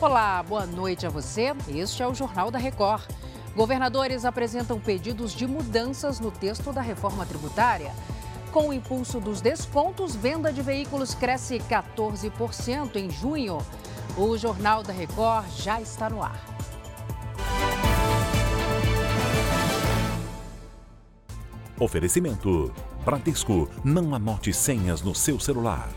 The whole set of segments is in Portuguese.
Olá, boa noite a você. Este é o Jornal da Record. Governadores apresentam pedidos de mudanças no texto da reforma tributária. Com o impulso dos descontos, venda de veículos cresce 14% em junho. O Jornal da Record já está no ar. Oferecimento: Bradesco. Não anote senhas no seu celular.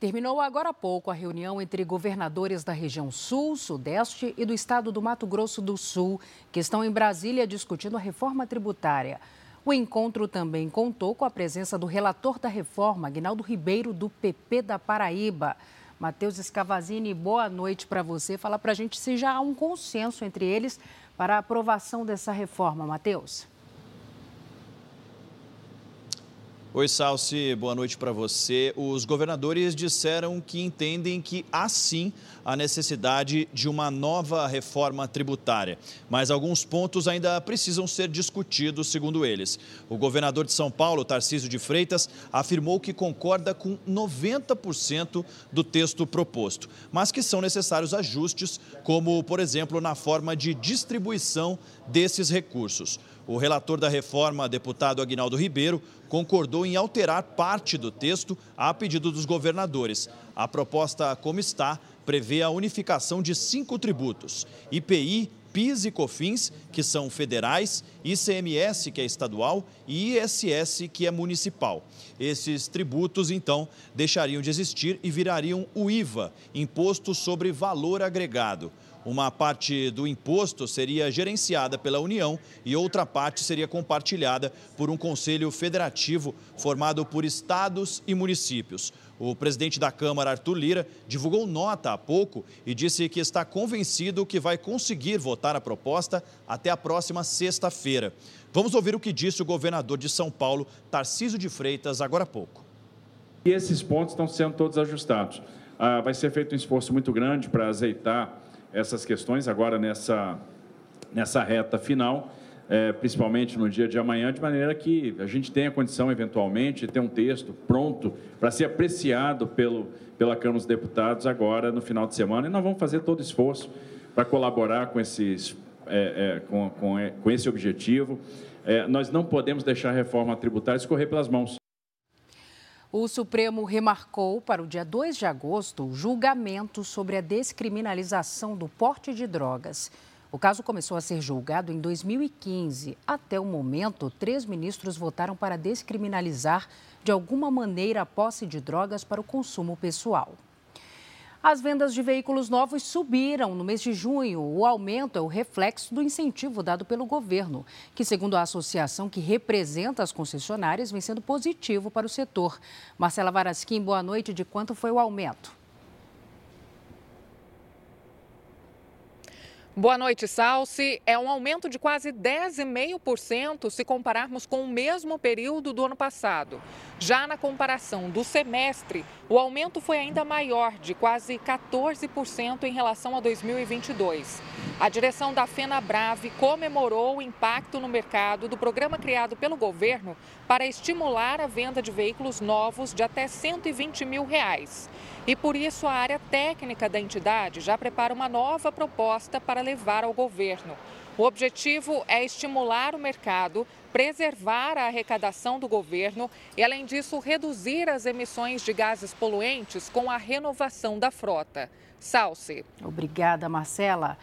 Terminou agora há pouco a reunião entre governadores da região Sul, Sudeste e do estado do Mato Grosso do Sul, que estão em Brasília discutindo a reforma tributária. O encontro também contou com a presença do relator da reforma, Aguinaldo Ribeiro, do PP da Paraíba. Matheus Escavazini, boa noite para você. Fala para a gente se já há um consenso entre eles para a aprovação dessa reforma, Matheus. Oi, Salsi, boa noite para você. Os governadores disseram que entendem que há sim a necessidade de uma nova reforma tributária, mas alguns pontos ainda precisam ser discutidos, segundo eles. O governador de São Paulo, Tarcísio de Freitas, afirmou que concorda com 90% do texto proposto, mas que são necessários ajustes, como, por exemplo, na forma de distribuição desses recursos. O relator da reforma, deputado Aguinaldo Ribeiro, concordou em alterar parte do texto a pedido dos governadores. A proposta, como está, prevê a unificação de cinco tributos: IPI, PIS e COFINS, que são federais, ICMS, que é estadual, e ISS, que é municipal. Esses tributos, então, deixariam de existir e virariam o IVA, Imposto sobre Valor Agregado. Uma parte do imposto seria gerenciada pela União e outra parte seria compartilhada por um conselho federativo formado por estados e municípios. O presidente da Câmara, Arthur Lira, divulgou nota há pouco e disse que está convencido que vai conseguir votar a proposta até a próxima sexta-feira. Vamos ouvir o que disse o governador de São Paulo, Tarcísio de Freitas, agora há pouco. E esses pontos estão sendo todos ajustados. Ah, vai ser feito um esforço muito grande para azeitar essas questões agora nessa, nessa reta final, é, principalmente no dia de amanhã, de maneira que a gente tenha condição, eventualmente, de ter um texto pronto para ser apreciado pelo, pela Câmara dos Deputados agora no final de semana. E nós vamos fazer todo esforço para colaborar com, esses, é, é, com, com, com, esse objetivo. É, nós não podemos deixar a reforma tributária escorrer pelas mãos. O Supremo remarcou para o dia 2 de agosto o julgamento sobre a descriminalização do porte de drogas. O caso começou a ser julgado em 2015. Até o momento, três ministros votaram para descriminalizar de alguma maneira a posse de drogas para o consumo pessoal. As vendas de veículos novos subiram no mês de junho. O aumento é o reflexo do incentivo dado pelo governo, que, segundo a associação que representa as concessionárias, vem sendo positivo para o setor. Marcela Varasquim, boa noite. De quanto foi o aumento? Boa noite, Salsi. É um aumento de quase 10,5% se compararmos com o mesmo período do ano passado. Já na comparação do semestre, o aumento foi ainda maior, de quase 14% em relação a 2022. A direção da FenaBrave comemorou o impacto no mercado do programa criado pelo governo para estimular a venda de veículos novos de até 120 mil reais. E por isso a área técnica da entidade já prepara uma nova proposta para levar ao governo. O objetivo é estimular o mercado, preservar a arrecadação do governo e, além disso, reduzir as emissões de gases poluentes com a renovação da frota. Salce. Obrigada, Marcela.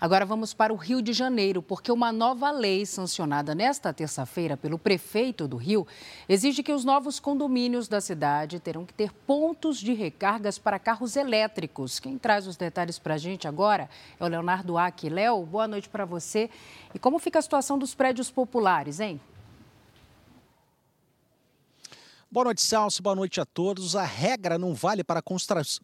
Agora vamos para o Rio de Janeiro, porque uma nova lei sancionada nesta terça-feira pelo prefeito do Rio exige que os novos condomínios da cidade terão que ter pontos de recargas para carros elétricos. Quem traz os detalhes para a gente agora é o Leonardo Aki. Léo, boa noite para você. E como fica a situação dos prédios populares, hein? Boa noite, Celso. Boa noite a todos. A regra não vale para a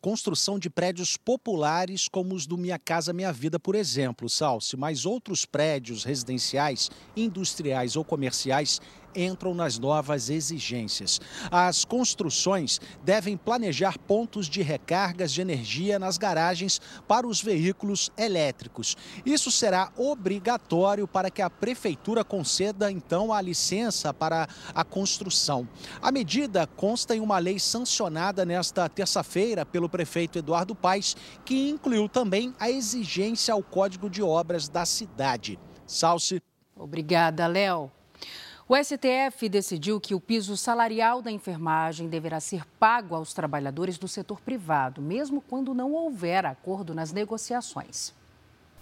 construção de prédios populares como os do Minha Casa Minha Vida, por exemplo, Salsi, mas outros prédios residenciais, industriais ou comerciais entram nas novas exigências. As construções devem planejar pontos de recargas de energia nas garagens para os veículos elétricos. Isso será obrigatório para que a prefeitura conceda então a licença para a construção. A medida consta em uma lei sancionada nesta terça-feira pelo prefeito Eduardo Paes, que incluiu também a exigência ao Código de Obras da cidade. Salce. Obrigada, Léo. O STF decidiu que o piso salarial da enfermagem deverá ser pago aos trabalhadores do setor privado, mesmo quando não houver acordo nas negociações.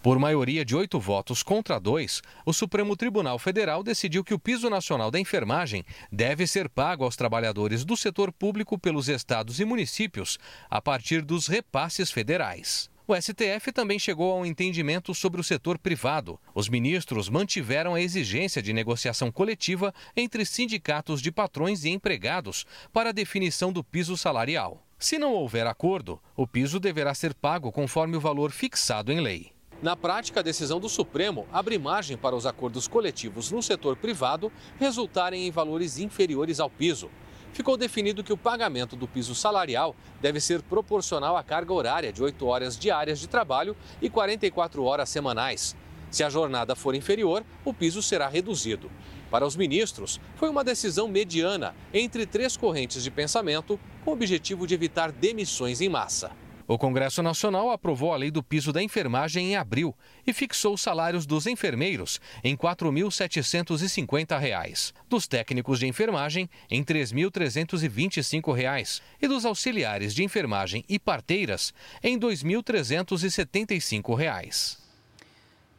Por maioria de oito votos contra dois, o Supremo Tribunal Federal decidiu que o piso nacional da enfermagem deve ser pago aos trabalhadores do setor público pelos estados e municípios a partir dos repasses federais. O STF também chegou a um entendimento sobre o setor privado. Os ministros mantiveram a exigência de negociação coletiva entre sindicatos de patrões e empregados para a definição do piso salarial. Se não houver acordo, o piso deverá ser pago conforme o valor fixado em lei. Na prática, a decisão do Supremo abre margem para os acordos coletivos no setor privado resultarem em valores inferiores ao piso ficou definido que o pagamento do piso salarial deve ser proporcional à carga horária de 8 horas diárias de trabalho e 44 horas semanais. Se a jornada for inferior, o piso será reduzido. Para os ministros, foi uma decisão mediana entre três correntes de pensamento, com o objetivo de evitar demissões em massa. O Congresso Nacional aprovou a lei do piso da enfermagem em abril e fixou os salários dos enfermeiros em R$ 4.750, dos técnicos de enfermagem em R$ 3.325 e dos auxiliares de enfermagem e parteiras em R$ 2.375.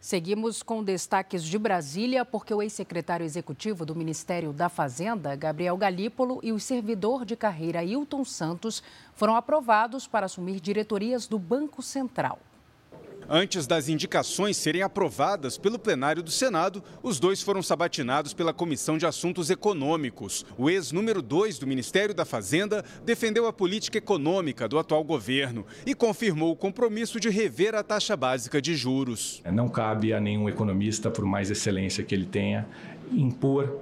Seguimos com destaques de Brasília, porque o ex-secretário executivo do Ministério da Fazenda, Gabriel Galípolo, e o servidor de carreira Hilton Santos foram aprovados para assumir diretorias do Banco Central. Antes das indicações serem aprovadas pelo plenário do Senado, os dois foram sabatinados pela Comissão de Assuntos Econômicos. O ex-número 2 do Ministério da Fazenda defendeu a política econômica do atual governo e confirmou o compromisso de rever a taxa básica de juros. Não cabe a nenhum economista, por mais excelência que ele tenha, impor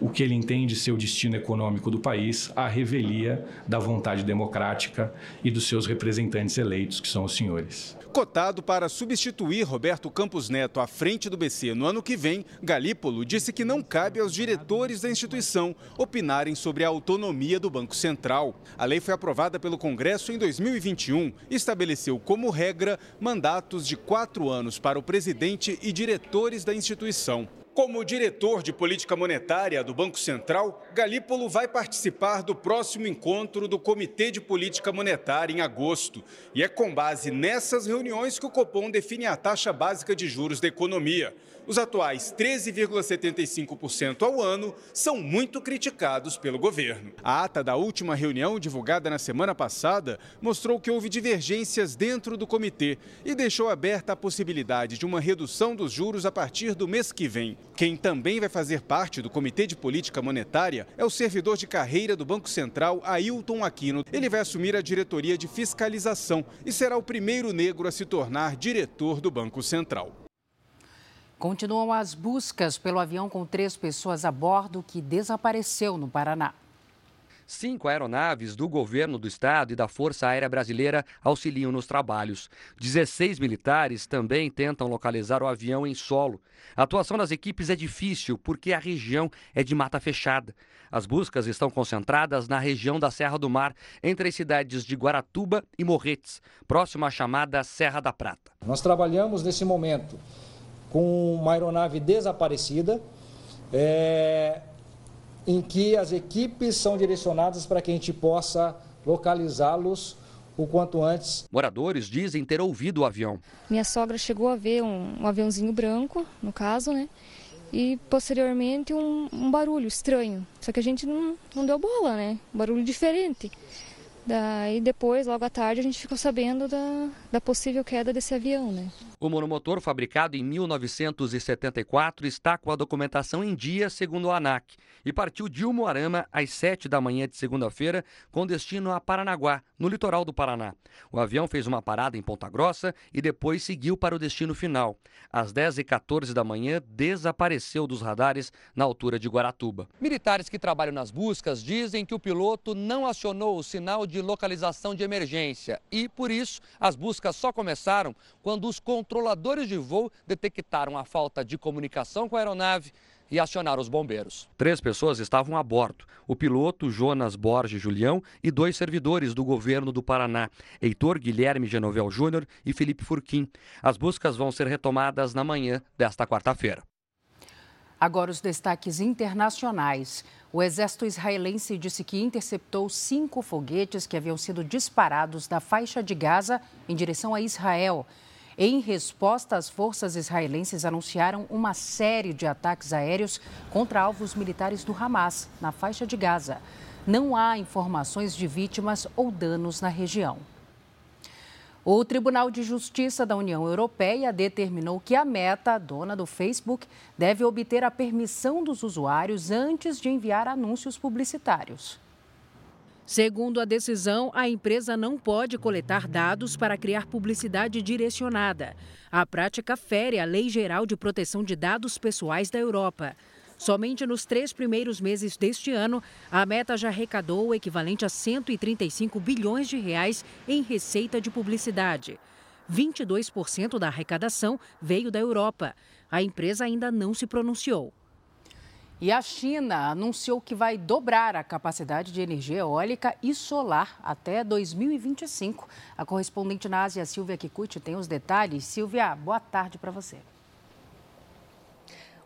o que ele entende ser o destino econômico do país à revelia da vontade democrática e dos seus representantes eleitos, que são os senhores. Cotado para substituir Roberto Campos Neto à frente do BC no ano que vem, Galípolo disse que não cabe aos diretores da instituição opinarem sobre a autonomia do Banco Central. A lei foi aprovada pelo Congresso em 2021 e estabeleceu como regra mandatos de quatro anos para o presidente e diretores da instituição. Como diretor de política monetária do Banco Central, Galípolo vai participar do próximo encontro do Comitê de Política Monetária em agosto. E é com base nessas reuniões que o Copom define a taxa básica de juros da economia. Os atuais 13,75% ao ano são muito criticados pelo governo. A ata da última reunião, divulgada na semana passada, mostrou que houve divergências dentro do comitê e deixou aberta a possibilidade de uma redução dos juros a partir do mês que vem. Quem também vai fazer parte do Comitê de Política Monetária é o servidor de carreira do Banco Central, Ailton Aquino. Ele vai assumir a diretoria de fiscalização e será o primeiro negro a se tornar diretor do Banco Central. Continuam as buscas pelo avião com três pessoas a bordo que desapareceu no Paraná. Cinco aeronaves do governo do estado e da Força Aérea Brasileira auxiliam nos trabalhos. 16 militares também tentam localizar o avião em solo. A atuação das equipes é difícil porque a região é de mata fechada. As buscas estão concentradas na região da Serra do Mar, entre as cidades de Guaratuba e Morretes, próximo à chamada Serra da Prata. Nós trabalhamos nesse momento com uma aeronave desaparecida, é, em que as equipes são direcionadas para que a gente possa localizá-los o quanto antes. Moradores dizem ter ouvido o avião. Minha sogra chegou a ver um, um aviãozinho branco, no caso, né? E posteriormente um, um, barulho estranho. Só que a gente não, não deu bola, né? Um barulho diferente. Daí depois, logo à tarde, a gente ficou sabendo da, da possível queda desse avião, né? O monomotor, fabricado em 1974, está com a documentação em dia, segundo a ANAC, e partiu de Umuarama às 7 da manhã de segunda-feira, com destino a Paranaguá, no litoral do Paraná. O avião fez uma parada em Ponta Grossa e depois seguiu para o destino final. Às 10h14 da manhã, desapareceu dos radares na altura de Guaratuba. Militares que trabalham nas buscas dizem que o piloto não acionou o sinal de localização de emergência e, por isso, as buscas só começaram quando os controladores de voo detectaram a falta de comunicação com a aeronave e acionaram os bombeiros. Três pessoas estavam a bordo: o piloto Jonas Borges Julião e dois servidores do governo do Paraná, Heitor Guilherme Genovel Júnior e Felipe Furquim. As buscas vão ser retomadas na manhã desta quarta-feira. Agora os destaques internacionais. O exército israelense disse que interceptou cinco foguetes que haviam sido disparados da faixa de Gaza em direção a Israel. Em resposta, as forças israelenses anunciaram uma série de ataques aéreos contra alvos militares do Hamas, na faixa de Gaza. Não há informações de vítimas ou danos na região. O Tribunal de Justiça da União Europeia determinou que a Meta, dona do Facebook, deve obter a permissão dos usuários antes de enviar anúncios publicitários. Segundo a decisão, a empresa não pode coletar dados para criar publicidade direcionada. A prática fere a Lei Geral de Proteção de Dados Pessoais da Europa. Somente nos três primeiros meses deste ano, a Meta já arrecadou o equivalente a 135 bilhões de reais em receita de publicidade. 22% da arrecadação veio da Europa. A empresa ainda não se pronunciou. E a China anunciou que vai dobrar a capacidade de energia eólica e solar até 2025. A correspondente na Ásia, Silvia Kikuchi, tem os detalhes. Silvia, boa tarde para você.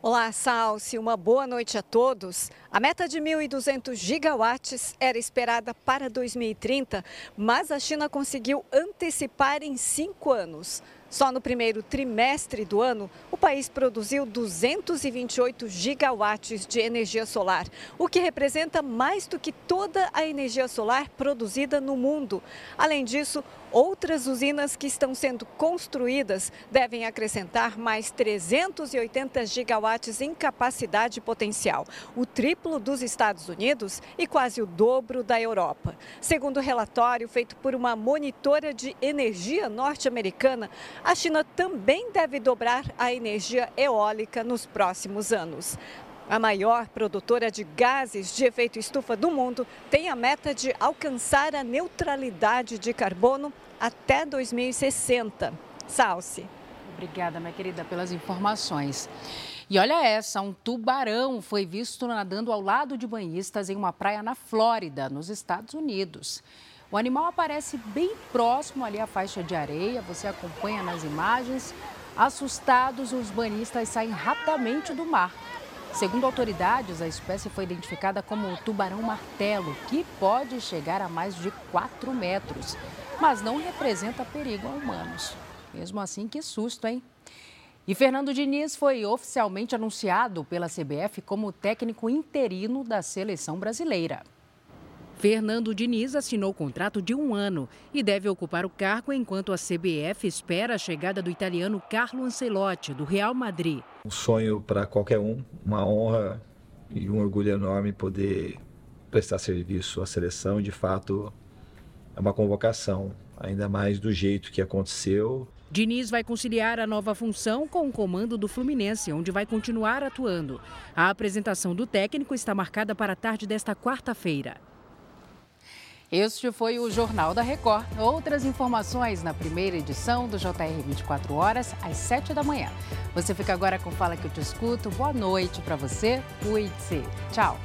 Olá, Salsi. Uma boa noite a todos. A meta de 1.200 gigawatts era esperada para 2030, mas a China conseguiu antecipar em cinco anos. Só no primeiro trimestre do ano, o país produziu 228 gigawatts de energia solar, o que representa mais do que toda a energia solar produzida no mundo. Além disso, outras usinas que estão sendo construídas devem acrescentar mais 380 gigawatts em capacidade potencial, o triplo dos Estados Unidos e quase o dobro da Europa. Segundo o relatório feito por uma monitora de energia norte-americana, a China também deve dobrar a energia eólica nos próximos anos. A maior produtora de gases de efeito estufa do mundo tem a meta de alcançar a neutralidade de carbono até 2060. Salce. Obrigada, minha querida, pelas informações. E olha essa, um tubarão foi visto nadando ao lado de banhistas em uma praia na Flórida, nos Estados Unidos. O animal aparece bem próximo ali à faixa de areia, você acompanha nas imagens. Assustados, os banhistas saem rapidamente do mar. Segundo autoridades, a espécie foi identificada como tubarão martelo, que pode chegar a mais de 4 metros, mas não representa perigo a humanos. Mesmo assim, que susto, hein? E Fernando Diniz foi oficialmente anunciado pela CBF como técnico interino da seleção brasileira. Fernando Diniz assinou contrato de um ano e deve ocupar o cargo enquanto a CBF espera a chegada do italiano Carlo Ancelotti, do Real Madrid. Um sonho para qualquer um, uma honra e um orgulho enorme poder prestar serviço à seleção. De fato, é uma convocação, ainda mais do jeito que aconteceu. Diniz vai conciliar a nova função com o comando do Fluminense, onde vai continuar atuando. A apresentação do técnico está marcada para a tarde desta quarta-feira. Este foi o Jornal da Record. Outras informações na primeira edição do JR 24 horas, às 7 da manhã. Você fica agora com Fala que eu te escuto. Boa noite para você. Cuide-se. Tchau.